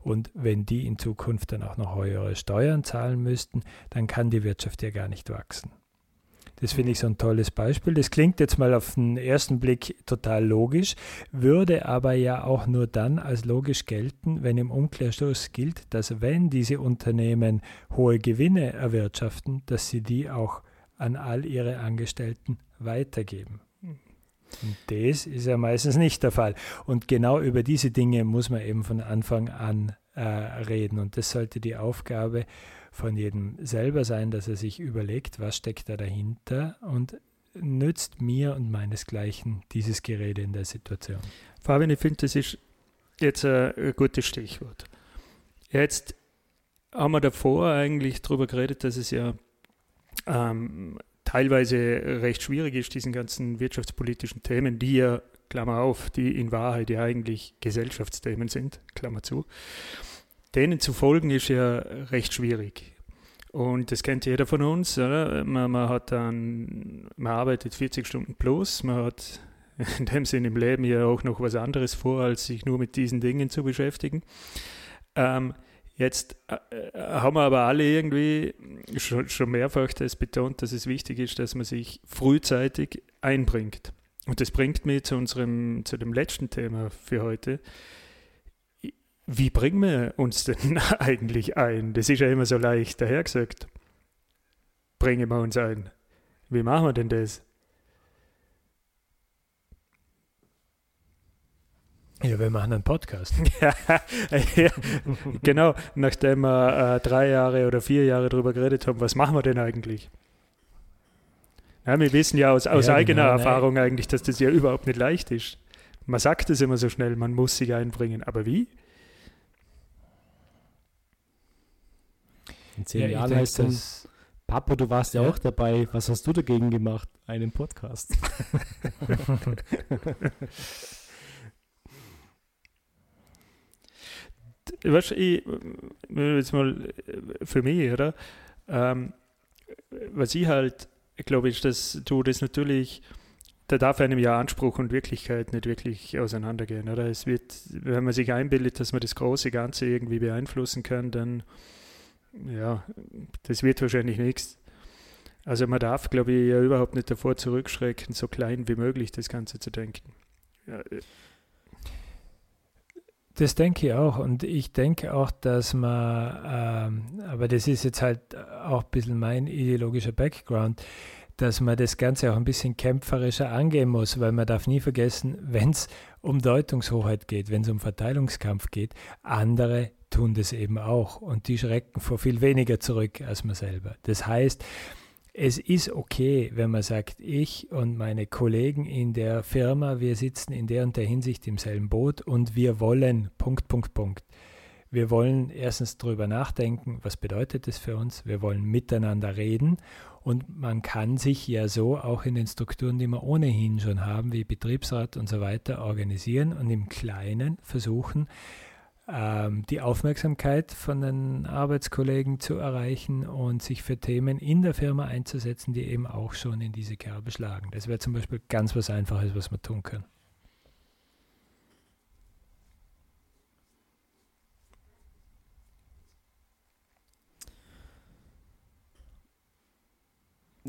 Und wenn die in Zukunft dann auch noch höhere Steuern zahlen müssten, dann kann die Wirtschaft ja gar nicht wachsen. Das finde ich so ein tolles Beispiel. Das klingt jetzt mal auf den ersten Blick total logisch, würde aber ja auch nur dann als logisch gelten, wenn im Umkehrschluss gilt, dass wenn diese Unternehmen hohe Gewinne erwirtschaften, dass sie die auch an all ihre Angestellten weitergeben. Und das ist ja meistens nicht der Fall. Und genau über diese Dinge muss man eben von Anfang an äh, reden. Und das sollte die Aufgabe von jedem selber sein, dass er sich überlegt, was steckt da dahinter und nützt mir und meinesgleichen dieses Gerede in der Situation. Fabian, ich finde, das ist jetzt ein, gutes Stichwort. Jetzt haben wir davor eigentlich darüber geredet, dass es ja ähm, teilweise recht schwierig ist, diesen ganzen wirtschaftspolitischen Themen, die ja, Klammer auf, die in Wahrheit ja eigentlich Gesellschaftsthemen sind, Klammer zu, denen zu folgen ist ja recht schwierig. Und das kennt jeder von uns. Man, man, hat dann, man arbeitet 40 Stunden plus, man hat in dem Sinn im Leben ja auch noch was anderes vor, als sich nur mit diesen Dingen zu beschäftigen. Ähm, Jetzt äh, haben wir aber alle irgendwie schon, schon mehrfach das betont, dass es wichtig ist, dass man sich frühzeitig einbringt. Und das bringt mich zu unserem, zu dem letzten Thema für heute. Wie bringen wir uns denn eigentlich ein? Das ist ja immer so leicht dahergesagt. Bringen wir uns ein. Wie machen wir denn das? Ja, wir machen einen Podcast. ja, genau, nachdem wir äh, drei Jahre oder vier Jahre darüber geredet haben, was machen wir denn eigentlich? Ja, wir wissen ja aus, aus ja, eigener genau, Erfahrung nein. eigentlich, dass das ja überhaupt nicht leicht ist. Man sagt es immer so schnell, man muss sich einbringen. Aber wie? In zehn ja, Jahren heißt das. Papa, du warst ja, ja, auch dabei. Was hast du dagegen gemacht? Einen Podcast. weißt, ich, jetzt mal für mich, oder? Ähm, was ich halt glaube, ist, dass du das natürlich, da darf einem ja Anspruch und Wirklichkeit nicht wirklich auseinandergehen, oder? Es wird, wenn man sich einbildet, dass man das große Ganze irgendwie beeinflussen kann, dann, ja, das wird wahrscheinlich nichts. Also man darf, glaube ich, ja überhaupt nicht davor zurückschrecken, so klein wie möglich das Ganze zu denken. Ja, das denke ich auch. Und ich denke auch, dass man, ähm, aber das ist jetzt halt auch ein bisschen mein ideologischer Background, dass man das Ganze auch ein bisschen kämpferischer angehen muss, weil man darf nie vergessen, wenn es um Deutungshoheit geht, wenn es um Verteilungskampf geht, andere tun das eben auch und die schrecken vor viel weniger zurück als man selber. Das heißt, es ist okay, wenn man sagt, ich und meine Kollegen in der Firma, wir sitzen in der und der Hinsicht im selben Boot und wir wollen, Punkt, Punkt, Punkt. Wir wollen erstens darüber nachdenken, was bedeutet das für uns. Wir wollen miteinander reden und man kann sich ja so auch in den Strukturen, die wir ohnehin schon haben, wie Betriebsrat und so weiter, organisieren und im Kleinen versuchen, ähm, die Aufmerksamkeit von den Arbeitskollegen zu erreichen und sich für Themen in der Firma einzusetzen, die eben auch schon in diese Kerbe schlagen. Das wäre zum Beispiel ganz was Einfaches, was wir tun können.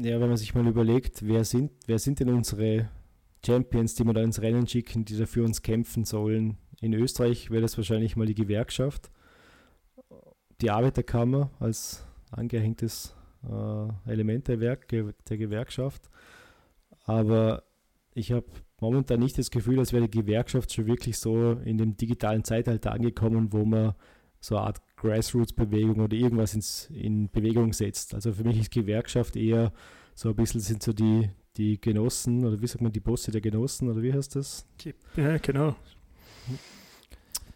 Ja, wenn man sich mal überlegt, wer sind, wer sind denn unsere Champions, die wir da ins Rennen schicken, die da für uns kämpfen sollen, in Österreich wäre das wahrscheinlich mal die Gewerkschaft, die Arbeiterkammer als angehängtes äh, Element der, Werk, der Gewerkschaft. Aber ich habe momentan nicht das Gefühl, als wäre die Gewerkschaft schon wirklich so in dem digitalen Zeitalter angekommen, wo man so eine Art Grassroots-Bewegung oder irgendwas ins, in Bewegung setzt. Also für mich ist Gewerkschaft eher so ein bisschen sind so die, die Genossen oder wie sagt man, die Bosse der Genossen oder wie heißt das? Ja, genau.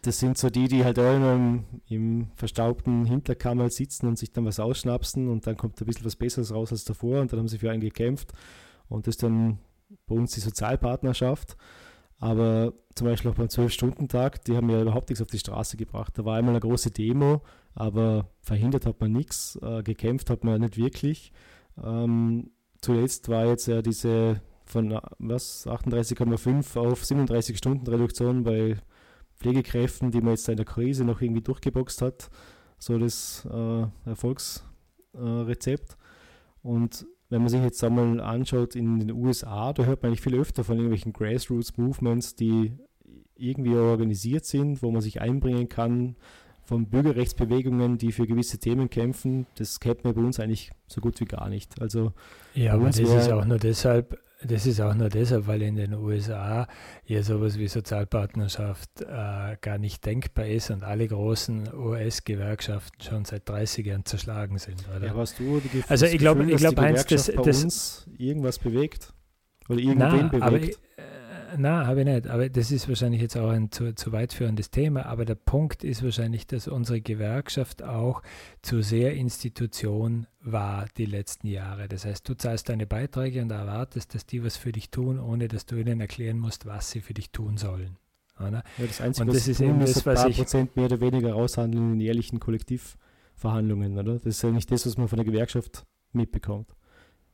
Das sind so die, die halt auch im, im verstaubten Hinterkammer sitzen und sich dann was ausschnapsen und dann kommt ein bisschen was Besseres raus als davor und dann haben sie für einen gekämpft und das ist dann bei uns die Sozialpartnerschaft. Aber zum Beispiel auch beim 12-Stunden-Tag, die haben ja überhaupt nichts auf die Straße gebracht. Da war einmal eine große Demo, aber verhindert hat man nichts, äh, gekämpft hat man nicht wirklich. Ähm, zuletzt war jetzt ja diese von was 38,5 auf 37 Stunden Reduktion bei Pflegekräften, die man jetzt in der Krise noch irgendwie durchgeboxt hat, so das äh, Erfolgsrezept. Äh, Und wenn man sich jetzt einmal anschaut in den USA, da hört man eigentlich viel öfter von irgendwelchen Grassroots-Movements, die irgendwie organisiert sind, wo man sich einbringen kann, von Bürgerrechtsbewegungen, die für gewisse Themen kämpfen, das kennt man bei uns eigentlich so gut wie gar nicht. Also ja, aber das ist auch nur deshalb, das ist auch nur deshalb, weil in den USA ja sowas wie Sozialpartnerschaft äh, gar nicht denkbar ist und alle großen US-Gewerkschaften schon seit 30 Jahren zerschlagen sind. Oder? Ja, hast du die, also ich glaube, ich glaube, Heinz, das, das irgendwas bewegt oder irgendwen bewegt. Aber ich, na, habe ich nicht. Aber das ist wahrscheinlich jetzt auch ein zu, zu weit führendes Thema. Aber der Punkt ist wahrscheinlich, dass unsere Gewerkschaft auch zu sehr Institution war die letzten Jahre. Das heißt, du zahlst deine Beiträge und erwartest, dass die was für dich tun, ohne dass du ihnen erklären musst, was sie für dich tun sollen. Ja, das Einzige, und das ist eben das, was ich Prozent mehr oder weniger raushandeln in jährlichen Kollektivverhandlungen. Oder? Das ist ja nicht das, was man von der Gewerkschaft mitbekommt.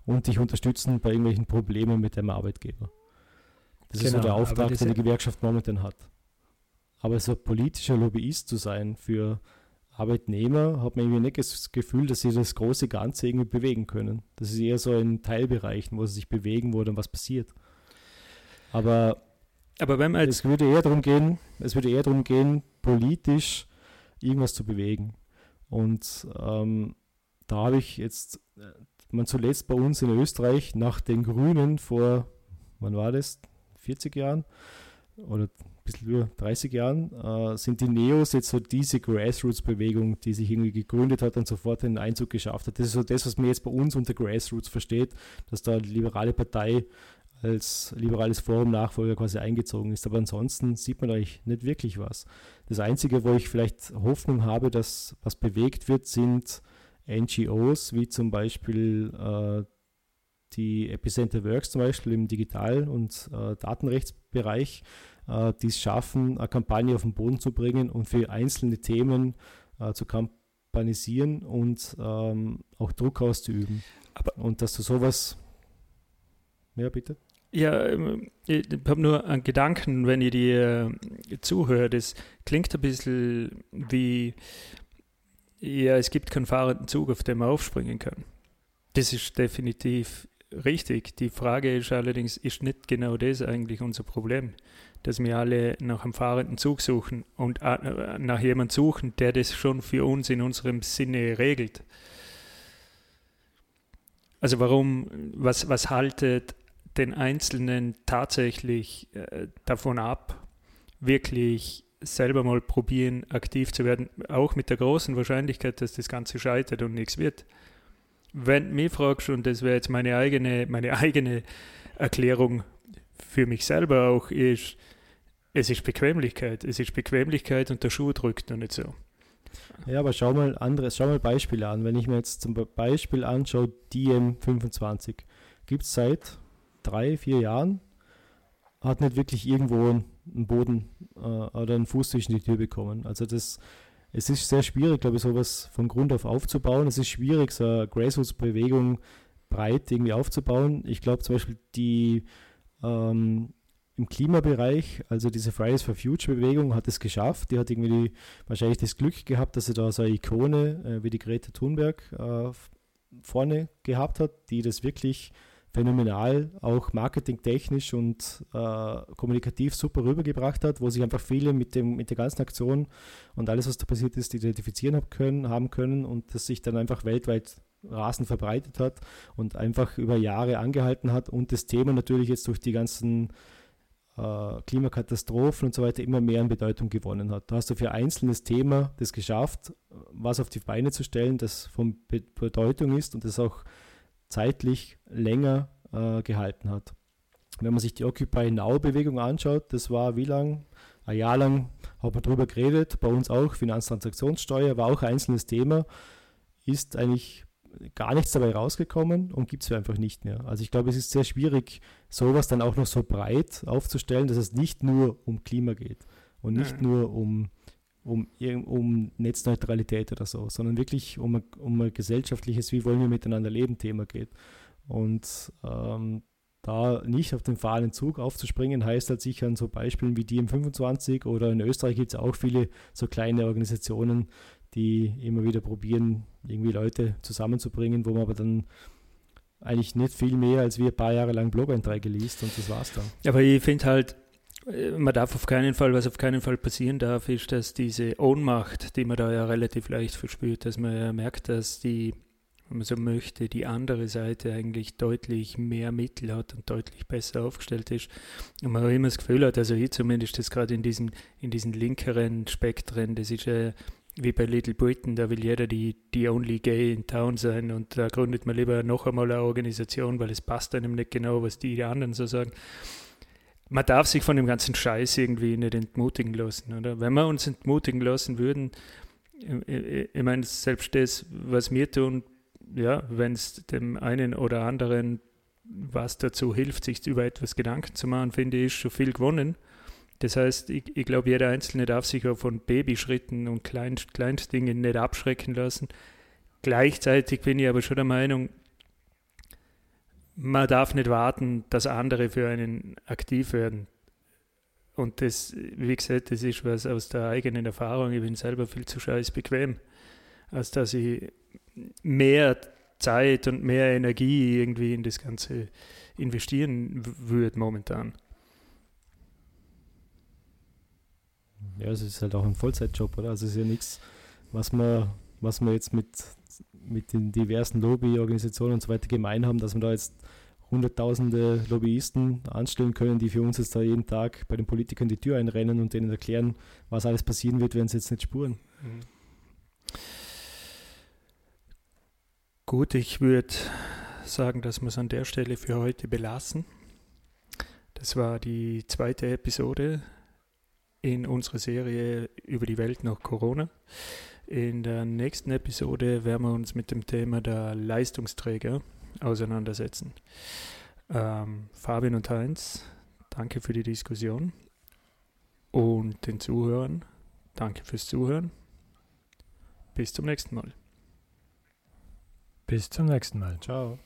Und dich unterstützen bei irgendwelchen Problemen mit dem Arbeitgeber. Das genau, ist so der Auftrag, den die Gewerkschaft momentan hat. Aber so politischer Lobbyist zu sein für Arbeitnehmer, hat man irgendwie nicht das Gefühl, dass sie das große Ganze irgendwie bewegen können. Das ist eher so in Teilbereichen, wo sie sich bewegen, wo dann was passiert. Aber, Aber wenn man es würde eher darum gehen, es würde eher darum gehen, politisch irgendwas zu bewegen. Und ähm, da habe ich jetzt, äh, man zuletzt bei uns in Österreich nach den Grünen vor, wann war das? 40 Jahren oder ein bisschen über 30 Jahren, äh, sind die Neos jetzt so diese Grassroots-Bewegung, die sich irgendwie gegründet hat und sofort den Einzug geschafft hat. Das ist so das, was man jetzt bei uns unter Grassroots versteht, dass da die liberale Partei als liberales Forum Nachfolger quasi eingezogen ist. Aber ansonsten sieht man eigentlich nicht wirklich was. Das Einzige, wo ich vielleicht Hoffnung habe, dass was bewegt wird, sind NGOs, wie zum Beispiel äh, die Epicenter Works zum Beispiel im Digital- und äh, Datenrechtsbereich, äh, die es schaffen, eine Kampagne auf den Boden zu bringen und für einzelne Themen äh, zu kampanisieren und ähm, auch Druck auszuüben. Aber und dass du sowas. Ja, bitte. Ja, ähm, ich habe nur einen Gedanken, wenn ihr dir zuhört. Es klingt ein bisschen wie, ja, es gibt keinen fahrenden Zug, auf dem man aufspringen kann. Das ist definitiv richtig. Die Frage ist allerdings, ist nicht genau das eigentlich unser Problem? Dass wir alle nach einem fahrenden Zug suchen und äh, nach jemandem suchen, der das schon für uns in unserem Sinne regelt. Also warum, was, was haltet den Einzelnen tatsächlich äh, davon ab, wirklich selber mal probieren, aktiv zu werden, auch mit der großen Wahrscheinlichkeit, dass das Ganze scheitert und nichts wird? Wenn du mich fragst, und das wäre jetzt meine eigene, meine eigene Erklärung für mich selber auch, ist, es ist Bequemlichkeit. Es ist Bequemlichkeit und der Schuh drückt noch nicht so. Ja, aber schau mal anderes, schau mal Beispiele an. Wenn ich mir jetzt zum Beispiel anschaue, DM25, gibt es seit drei, vier Jahren, hat nicht wirklich irgendwo einen Boden äh, oder einen Fuß zwischen die Tür bekommen. Also das es ist sehr schwierig, glaube ich, sowas von Grund auf aufzubauen. Es ist schwierig, so eine Grassroots-Bewegung breit irgendwie aufzubauen. Ich glaube zum Beispiel die ähm, im Klimabereich, also diese Fridays for Future Bewegung hat es geschafft. Die hat irgendwie die, wahrscheinlich das Glück gehabt, dass sie da so eine Ikone äh, wie die Greta Thunberg äh, vorne gehabt hat, die das wirklich phänomenal, auch marketingtechnisch und äh, kommunikativ super rübergebracht hat, wo sich einfach viele mit, dem, mit der ganzen Aktion und alles, was da passiert ist, identifizieren haben können, haben können und das sich dann einfach weltweit rasend verbreitet hat und einfach über Jahre angehalten hat und das Thema natürlich jetzt durch die ganzen äh, Klimakatastrophen und so weiter immer mehr an Bedeutung gewonnen hat. Da hast du für ein einzelnes Thema das geschafft, was auf die Beine zu stellen, das von Be Bedeutung ist und das auch zeitlich länger äh, gehalten hat. Wenn man sich die Occupy Now-Bewegung anschaut, das war wie lang? Ein Jahr lang hat man darüber geredet, bei uns auch, Finanztransaktionssteuer war auch ein einzelnes Thema, ist eigentlich gar nichts dabei rausgekommen und gibt es einfach nicht mehr. Also ich glaube, es ist sehr schwierig, sowas dann auch noch so breit aufzustellen, dass es nicht nur um Klima geht und nicht ja. nur um, um, um Netzneutralität oder so, sondern wirklich um ein, um ein gesellschaftliches, wie wollen wir miteinander leben, Thema geht. Und ähm, da nicht auf den fahlen Zug aufzuspringen, heißt halt sicher an so Beispielen wie die im 25 oder in Österreich gibt es auch viele so kleine Organisationen, die immer wieder probieren, irgendwie Leute zusammenzubringen, wo man aber dann eigentlich nicht viel mehr als wir ein paar Jahre lang Blog-Einträge liest und das war's dann. Aber ich finde halt, man darf auf keinen Fall, was auf keinen Fall passieren darf, ist, dass diese Ohnmacht, die man da ja relativ leicht verspürt, dass man ja merkt, dass die wenn man so möchte, die andere Seite eigentlich deutlich mehr Mittel hat und deutlich besser aufgestellt ist. Und man auch immer das Gefühl hat, also ich zumindest das gerade in diesen, in diesen linkeren Spektren, das ist ja wie bei Little Britain, da will jeder die, die only gay in town sein und da gründet man lieber noch einmal eine Organisation, weil es passt einem nicht genau, was die anderen so sagen. Man darf sich von dem ganzen Scheiß irgendwie nicht entmutigen lassen, oder? Wenn wir uns entmutigen lassen würden, ich, meine, selbst das, was wir tun, ja, wenn es dem einen oder anderen was dazu hilft, sich über etwas Gedanken zu machen, finde ich, schon viel gewonnen. Das heißt, ich, ich glaube, jeder Einzelne darf sich auch von Babyschritten und Kleinst, Kleinstdingen nicht abschrecken lassen. Gleichzeitig bin ich aber schon der Meinung, man darf nicht warten, dass andere für einen aktiv werden. Und das, wie gesagt, das ist was aus der eigenen Erfahrung. Ich bin selber viel zu scheiß bequem, als dass ich mehr Zeit und mehr Energie irgendwie in das Ganze investieren würde momentan. Ja, es ist halt auch ein Vollzeitjob, oder? Also es ist ja nichts, was man, was man jetzt mit, mit den diversen Lobbyorganisationen und so weiter gemein haben, dass wir da jetzt hunderttausende Lobbyisten anstellen können, die für uns jetzt da jeden Tag bei den Politikern die Tür einrennen und denen erklären, was alles passieren wird, wenn sie jetzt nicht spuren. Mhm. Gut, ich würde sagen, dass wir es an der Stelle für heute belassen. Das war die zweite Episode in unserer Serie über die Welt nach Corona. In der nächsten Episode werden wir uns mit dem Thema der Leistungsträger auseinandersetzen. Ähm, Fabian und Heinz, danke für die Diskussion und den Zuhörern, danke fürs Zuhören. Bis zum nächsten Mal. Bis zum nächsten Mal. Ciao.